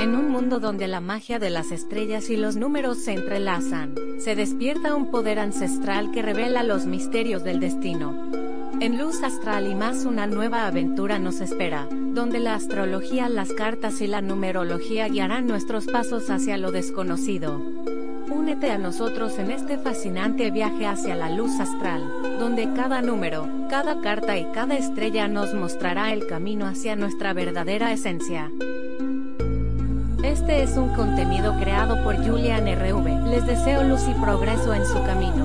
En un mundo donde la magia de las estrellas y los números se entrelazan, se despierta un poder ancestral que revela los misterios del destino. En Luz Astral y más una nueva aventura nos espera, donde la astrología, las cartas y la numerología guiarán nuestros pasos hacia lo desconocido. Únete a nosotros en este fascinante viaje hacia la luz astral, donde cada número, cada carta y cada estrella nos mostrará el camino hacia nuestra verdadera esencia. Este es un contenido creado por Julian RV. Les deseo luz y progreso en su camino.